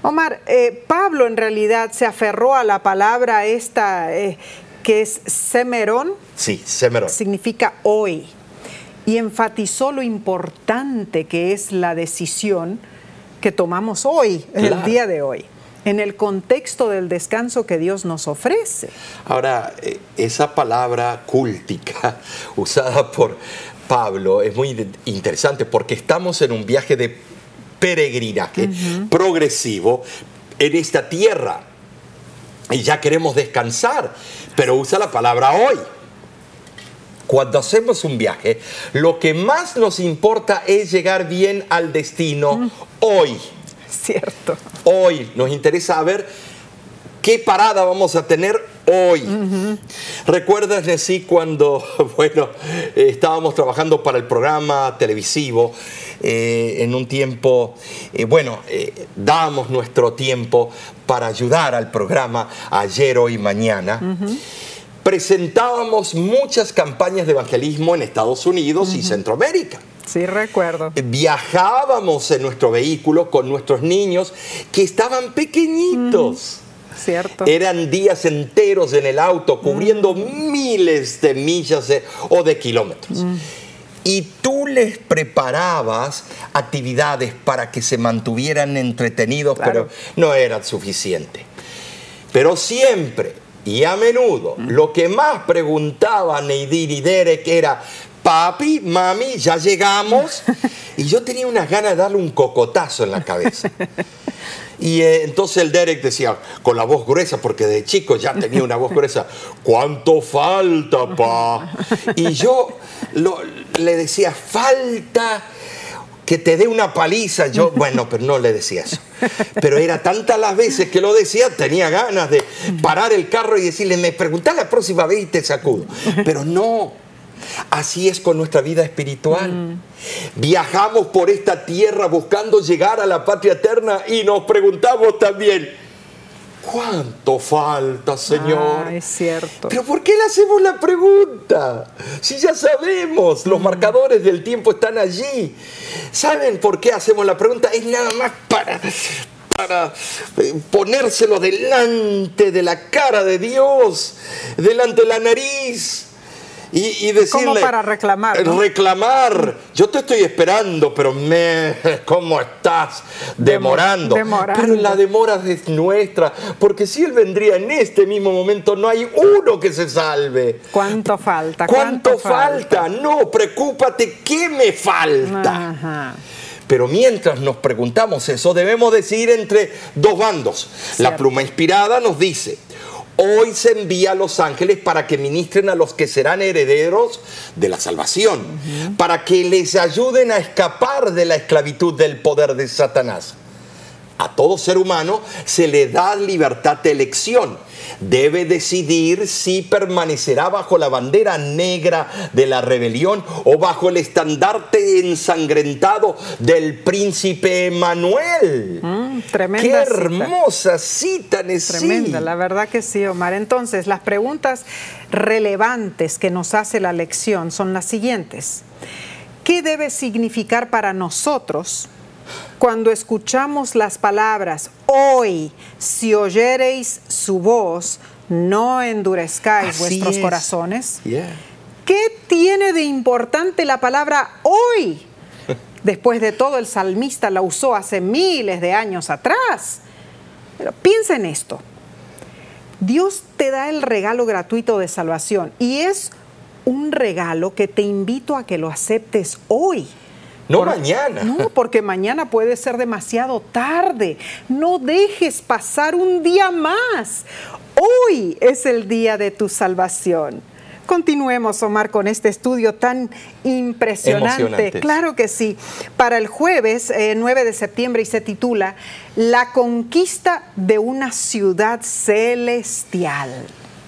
Omar, eh, Pablo en realidad se aferró a la palabra esta eh, que es semerón. Sí, semerón. Significa hoy. Y enfatizó lo importante que es la decisión que tomamos hoy, el día de hoy, en el contexto del descanso que Dios nos ofrece. Ahora, eh, esa palabra cúltica (laughs) usada por Pablo es muy interesante porque estamos en un viaje de peregrinaje progresivo en esta tierra y ya queremos descansar, pero usa la palabra hoy. Cuando hacemos un viaje, lo que más nos importa es llegar bien al destino hoy. Cierto. Hoy nos interesa ver qué parada vamos a tener hoy. ¿Recuerdas, Nessie, cuando, (laughs) bueno, estábamos trabajando para el programa televisivo eh, en un tiempo, eh, bueno, eh, damos nuestro tiempo para ayudar al programa ayer, hoy, mañana. Presentábamos muchas campañas de evangelismo en Estados Unidos y Centroamérica. Sí, recuerdo. Viajábamos en nuestro vehículo con nuestros niños que estaban pequeñitos. Cierto. Eran días enteros en el auto, cubriendo miles de millas o de kilómetros. Y tú les preparabas actividades para que se mantuvieran entretenidos, pero no era suficiente. Pero siempre y a menudo lo que más preguntaban Neidir y Derek era, papi, mami, ya llegamos. (laughs) Y yo tenía unas ganas de darle un cocotazo en la cabeza. (laughs) Y eh, entonces el Derek decía, con la voz gruesa, porque de chico ya tenía una voz gruesa, ¿cuánto falta, pa? (laughs) Y yo le decía, falta que te dé una paliza. Yo, (laughs) bueno, pero no le decía eso. Pero era tantas las veces que lo decía, tenía ganas de parar el carro y decirle, me preguntás la próxima vez y te sacudo. Pero no, Así es con nuestra vida espiritual. Mm. Viajamos por esta tierra buscando llegar a la patria eterna y nos preguntamos también, ¿cuánto falta, Señor? Ah, es cierto. Pero ¿por qué le hacemos la pregunta? Si ya sabemos, los mm. marcadores del tiempo están allí. ¿Saben por qué hacemos la pregunta? Es nada más para para eh, ponérselo delante de la cara de Dios, delante de la nariz y, decirle... para reclamar. Reclamar. Yo te estoy esperando, pero me... (laughs) ¿Cómo estás? Demorando. Pero la demora es nuestra, porque si Él vendría en este mismo momento, no hay uno que se salve. ¿Cuánto falta? ¿Cuánto, falta? No, preocúpate, ¿qué me falta? Pero mientras nos preguntamos eso, debemos decidir entre dos bandos. La pluma inspirada nos dice, Hoy se envía a los ángeles para que ministren a los que serán herederos de la salvación, para que les ayuden a escapar de la esclavitud del poder de Satanás. A todo ser humano se le da libertad de elección debe decidir si permanecerá bajo la bandera negra de la rebelión o bajo el estandarte ensangrentado del príncipe Emanuel. Mm, tremenda Qué hermosa cita, Tremenda, la verdad que sí, Omar. Entonces, las preguntas relevantes que nos hace la lección son las siguientes. ¿Qué debe significar para nosotros cuando escuchamos las palabras, hoy, si oyereis su voz, no endurezcáis vuestros corazones. ¿Qué tiene de importante la palabra hoy? (laughs) Después de todo, el salmista la usó hace miles de años atrás. Pero piensa en esto. Dios te da el regalo gratuito de salvación y es un regalo que te invito a que lo aceptes hoy. No mañana. No, porque mañana puede ser demasiado tarde. No dejes pasar un día más. Hoy es el día de tu salvación. Continuemos, Omar, con este estudio tan impresionante. Claro que sí. Para el jueves 9 eh, de septiembre y se titula La conquista de una ciudad celestial.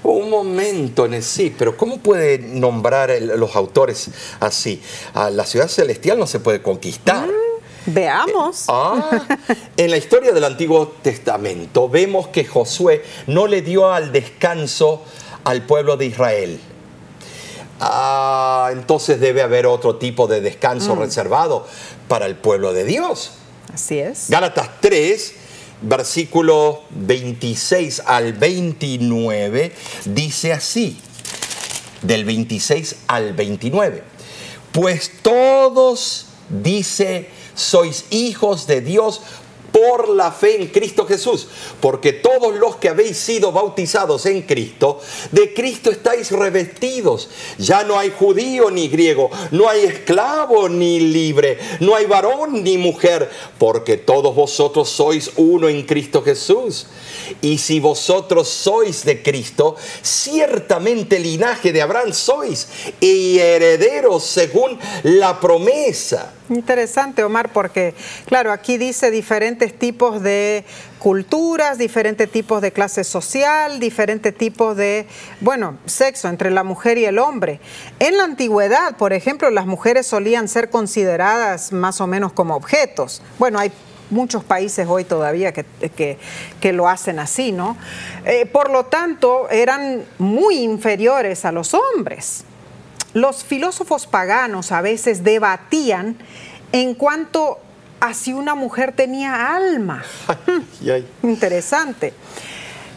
Un momento, sí, pero ¿cómo puede nombrar los autores así? La ciudad celestial no se puede conquistar. Mm, veamos. Eh, ah, en la historia del Antiguo Testamento vemos que Josué no le dio al descanso al pueblo de Israel. Ah, entonces debe haber otro tipo de descanso mm. reservado para el pueblo de Dios. Así es. Gálatas 3 versículo 26 al 29, dice así, del 26 al 29. Pues todos, dice, sois hijos de Dios por la fe en Cristo Jesús. Porque todos los que habéis sido bautizados en Cristo, de Cristo estáis revestidos. Ya no hay judío ni griego, no hay esclavo ni libre, no hay varón ni mujer, porque todos vosotros sois uno en Cristo Jesús. Y si vosotros sois de Cristo, ciertamente linaje de Abraham sois y herederos según la promesa. Interesante, Omar, porque, claro, aquí dice diferentes tipos de culturas, diferentes tipos de clase social, diferentes tipos de, bueno, sexo entre la mujer y el hombre. En la antigüedad, por ejemplo, las mujeres solían ser consideradas más o menos como objetos. Bueno, hay muchos países hoy todavía que, que, lo hacen así, ¿no? Eh, por lo tanto, eran muy inferiores a los hombres. Los filósofos paganos a veces debatían en cuanto a si una mujer tenía alma. (laughs) Interesante.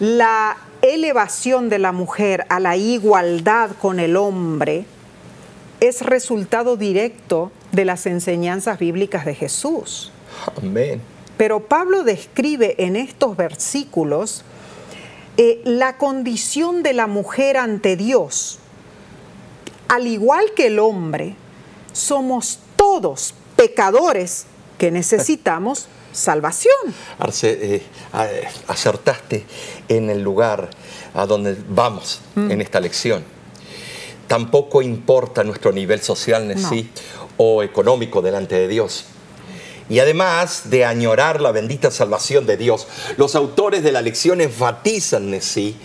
La elevación de la mujer a la igualdad con el hombre es resultado directo de las enseñanzas bíblicas de Jesús. Amén. Pero Pablo describe en estos versículos eh, la condición de la mujer ante Dios. Al igual que el hombre, somos todos pecadores que necesitamos salvación. Arce, eh, acertaste en el lugar a donde vamos mm. en esta lección. Tampoco importa nuestro nivel social sí o económico delante de Dios. Y además de añorar la bendita salvación de Dios, los autores de la lección enfatizan sí,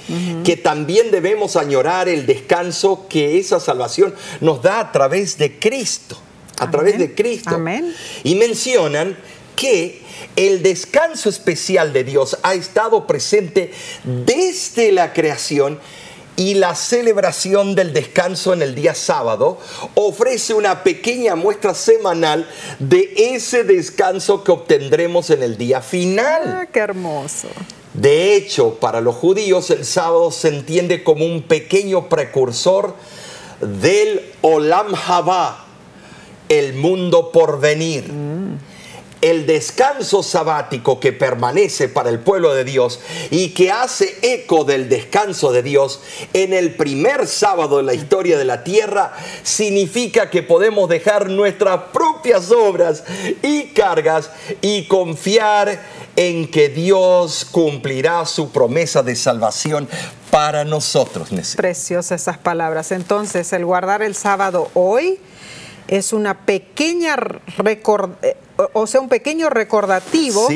que también debemos añorar el descanso que esa salvación nos da a través de Cristo, a través de Cristo. Amén. Y mencionan que el descanso especial de Dios ha estado presente desde la creación y la celebración del descanso en el día sábado ofrece una pequeña muestra semanal de ese descanso que obtendremos en el día final. Ah, qué hermoso. De hecho, para los judíos el sábado se entiende como un pequeño precursor del Olam Haba, el mundo por venir. Mm el descanso sabático que permanece para el pueblo de Dios y que hace eco del descanso de Dios en el primer sábado de la historia de la tierra, significa que podemos dejar nuestras propias obras y cargas y confiar en que Dios cumplirá su promesa de salvación para nosotros. Preciosas esas palabras. Entonces, el guardar el sábado hoy es una pequeña record eh, o sea, un pequeño recordativo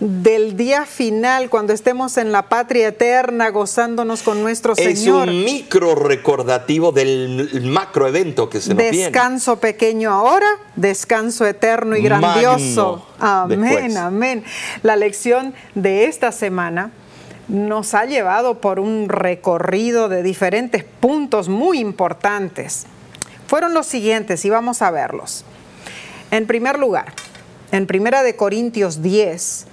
del día final, cuando estemos en la patria eterna gozándonos con nuestro Señor. Es un micro recordativo del macro evento que se nos Descanso pequeño ahora, descanso eterno y grandioso. amén, amén. La lección de esta semana nos ha llevado por un recorrido de diferentes puntos muy importantes. Fueron los siguientes y vamos a verlos. En primer lugar, en Primera de Corintios 10,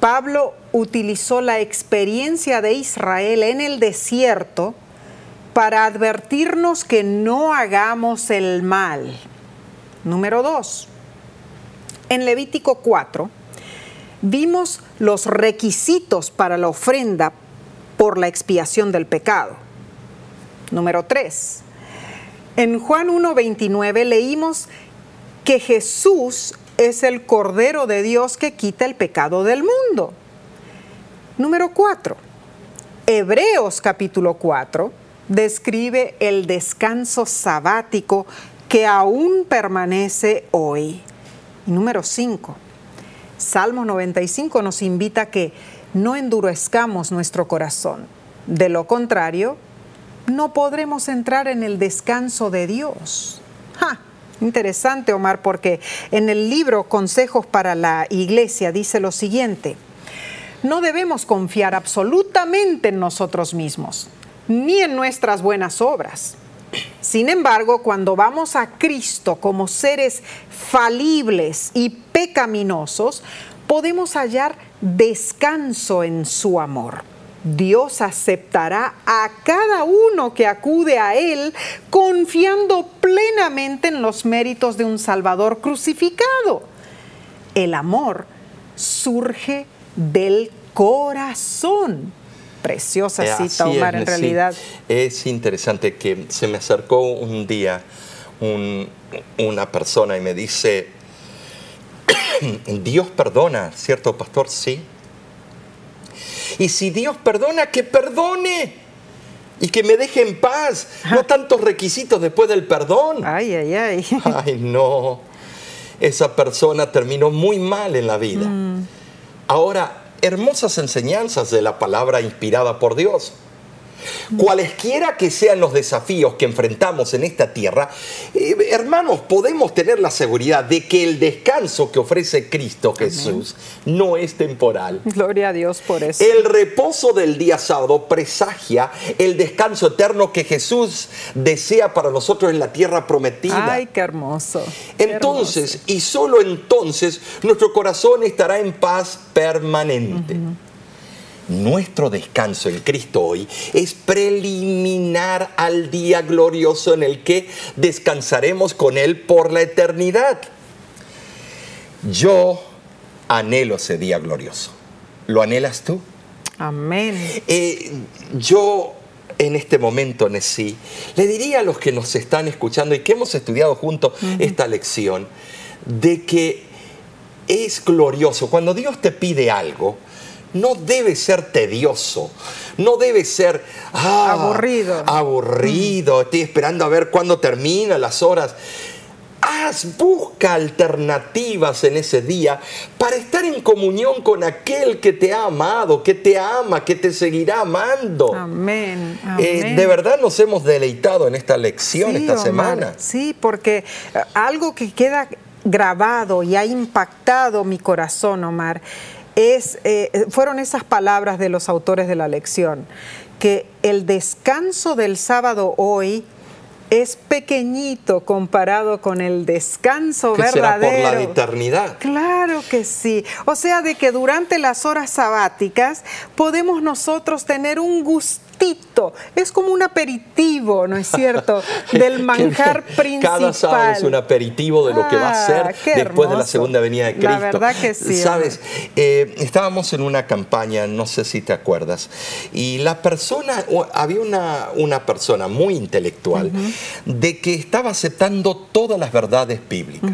Pablo utilizó la experiencia de Israel en el desierto para advertirnos que no hagamos el mal. Número 2. En Levítico 4 vimos los requisitos para la ofrenda por la expiación del pecado. Número 3. En Juan 1.29 leímos que Jesús es el Cordero de Dios que quita el pecado del mundo. Número 4. Hebreos capítulo 4 describe el descanso sabático que aún permanece hoy. Número 5. Salmo 95 nos invita a que no endurezcamos nuestro corazón. De lo contrario, no podremos entrar en el descanso de Dios. Interesante, Omar, porque en el libro Consejos para la Iglesia dice lo siguiente, no debemos confiar absolutamente en nosotros mismos, ni en nuestras buenas obras. Sin embargo, cuando vamos a Cristo como seres falibles y pecaminosos, podemos hallar descanso en su amor. Dios aceptará a cada uno que acude a Él confiando plenamente en los méritos de un Salvador crucificado. El amor surge del corazón. Preciosa Eh, cita, así Omar, es, en sí. realidad. Es interesante que se me acercó un día un- una persona y me dice, (coughs) Dios perdona, ¿cierto, pastor? Sí. Y si Dios perdona, que perdone. Y que me deje en paz. No tantos requisitos después del perdón. Ay, ay, ay. (laughs) Ay, no. Esa persona terminó muy mal en la vida. Ahora, hermosas enseñanzas de la palabra inspirada por Dios. Cualesquiera que sean los desafíos que enfrentamos en esta tierra, eh, hermanos, podemos tener la seguridad de que el descanso que ofrece Cristo Jesús no es temporal. Gloria a Dios por eso. El reposo del día sábado presagia el descanso eterno que Jesús desea para nosotros en la tierra prometida. Ay, qué hermoso. qué Entonces, y solo entonces, nuestro corazón estará en paz permanente. Nuestro descanso en Cristo hoy es preliminar al día glorioso en el que descansaremos con Él por la eternidad. Yo anhelo ese día glorioso. ¿Lo anhelas tú? Amén. Eh, yo en este momento, Nesí, le diría a los que nos están escuchando y que hemos estudiado juntos esta lección, de que es glorioso. Cuando Dios te pide algo, no debe ser tedioso, no debe ser ah, Aburrido. Aburrido, estoy esperando a ver cuándo termina las horas. Haz, busca alternativas en ese día para estar en comunión con aquel que te ha amado, que te ama, que te seguirá amando. Amén. Eh, de verdad nos hemos deleitado en esta lección Sí, esta Omar, semana. Sí, porque eh, algo que queda grabado y ha impactado mi corazón, Omar, es, eh, fueron esas palabras de los autores de la lección, que el descanso del sábado hoy es pequeñito comparado con el descanso Que será verdadero. por la eternidad. Claro que sí. O sea, de que durante las horas sabáticas podemos nosotros tener un gustito. Es como un aperitivo, ¿no es cierto? (laughs) Del manjar principal. Cada sábado es un aperitivo de lo que va a Ah, ser después de la segunda venida de La Cristo. verdad que sí, Sabes, eh, estábamos en una campaña, no sé si te acuerdas, y la persona, había una, una persona muy intelectual de que estaba aceptando todas las verdades bíblicas,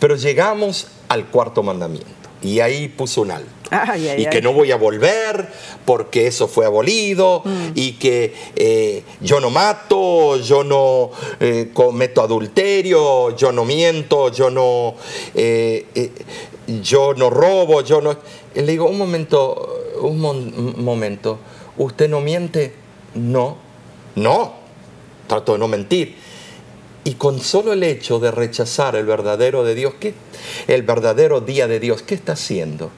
pero llegamos al cuarto mandamiento. Y ahí puso un alto. Ay, ay, y que no voy a volver porque eso fue abolido Mm. y que eh, yo no mato, yo no eh, cometo adulterio, yo no miento, yo no, eh, yo no robo, yo no... Le digo, un momento, un mon- un momento, ¿usted no miente? No, no, trato de no mentir. Y con solo el hecho de rechazar el verdadero de Dios, ¿qué? el verdadero día de Dios, ¿qué está haciendo?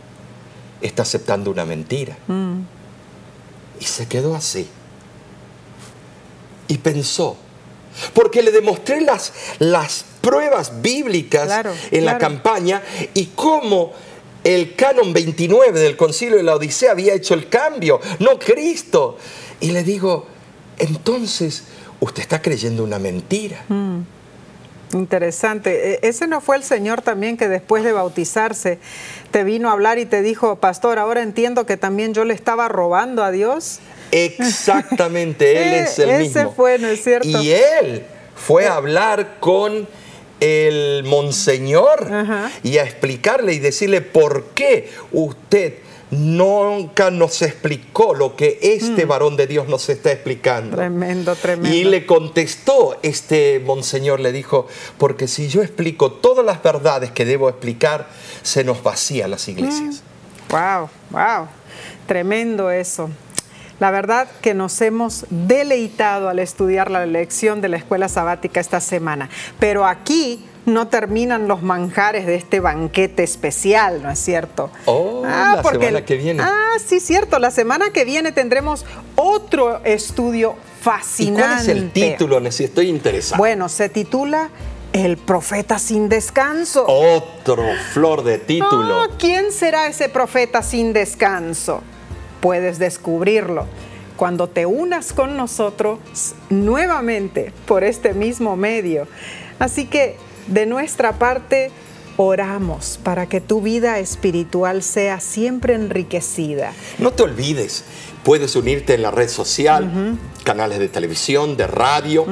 Está aceptando una mentira. Mm. Y se quedó así. Y pensó, porque le demostré las, las pruebas bíblicas Claro, en la campaña y cómo el canon 29 del concilio de la Odisea había hecho el cambio, no Cristo. Y le digo, entonces usted está creyendo una mentira. Mm. Interesante. E- Ese no fue el Señor también que después de bautizarse te vino a hablar y te dijo, pastor, ahora entiendo que también yo le estaba robando a Dios. Exactamente, (laughs) él es el ese mismo. fue, ¿no es cierto? Y él fue a hablar con el monseñor Ajá. y a explicarle y decirle por qué usted nunca nos explicó lo que este varón de Dios nos está explicando. Mm. Tremendo, tremendo. Y le contestó este monseñor, le dijo, porque si yo explico todas las verdades que debo explicar, se nos vacían las iglesias. Wow, wow. Tremendo eso. La verdad que nos hemos deleitado al estudiar la lección de la escuela sabática esta semana. Pero aquí no terminan los manjares de este banquete especial, ¿no es cierto? Oh, la semana que viene. Ah, sí, cierto. La semana que viene tendremos otro estudio ¿Y fascinante. cuál es el título? Estoy interesado. Bueno, se titula El profeta sin descanso. Otro flor de título. Ah, ¿Quién será ese profeta sin descanso? Puedes descubrirlo cuando te unas con nosotros nuevamente por este mismo medio. Así que de nuestra parte, oramos para que tu vida espiritual sea siempre enriquecida. No te olvides, puedes unirte en la red social, canales de televisión, de radio.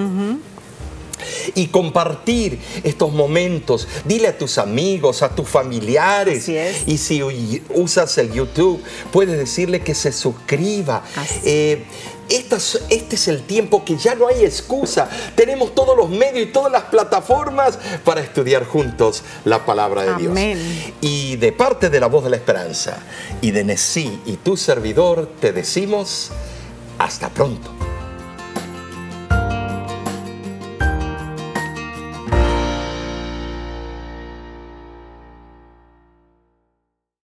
Y compartir estos momentos. Dile a tus amigos, a tus familiares. Así es. Y si usas el YouTube, puedes decirle que se suscriba. Eh, estas- este es el tiempo que ya no hay excusa. Tenemos todos los medios y todas las plataformas para estudiar juntos la palabra de Amén. Dios. Y de parte de la voz de la esperanza y de Nesí y tu servidor, te decimos hasta pronto.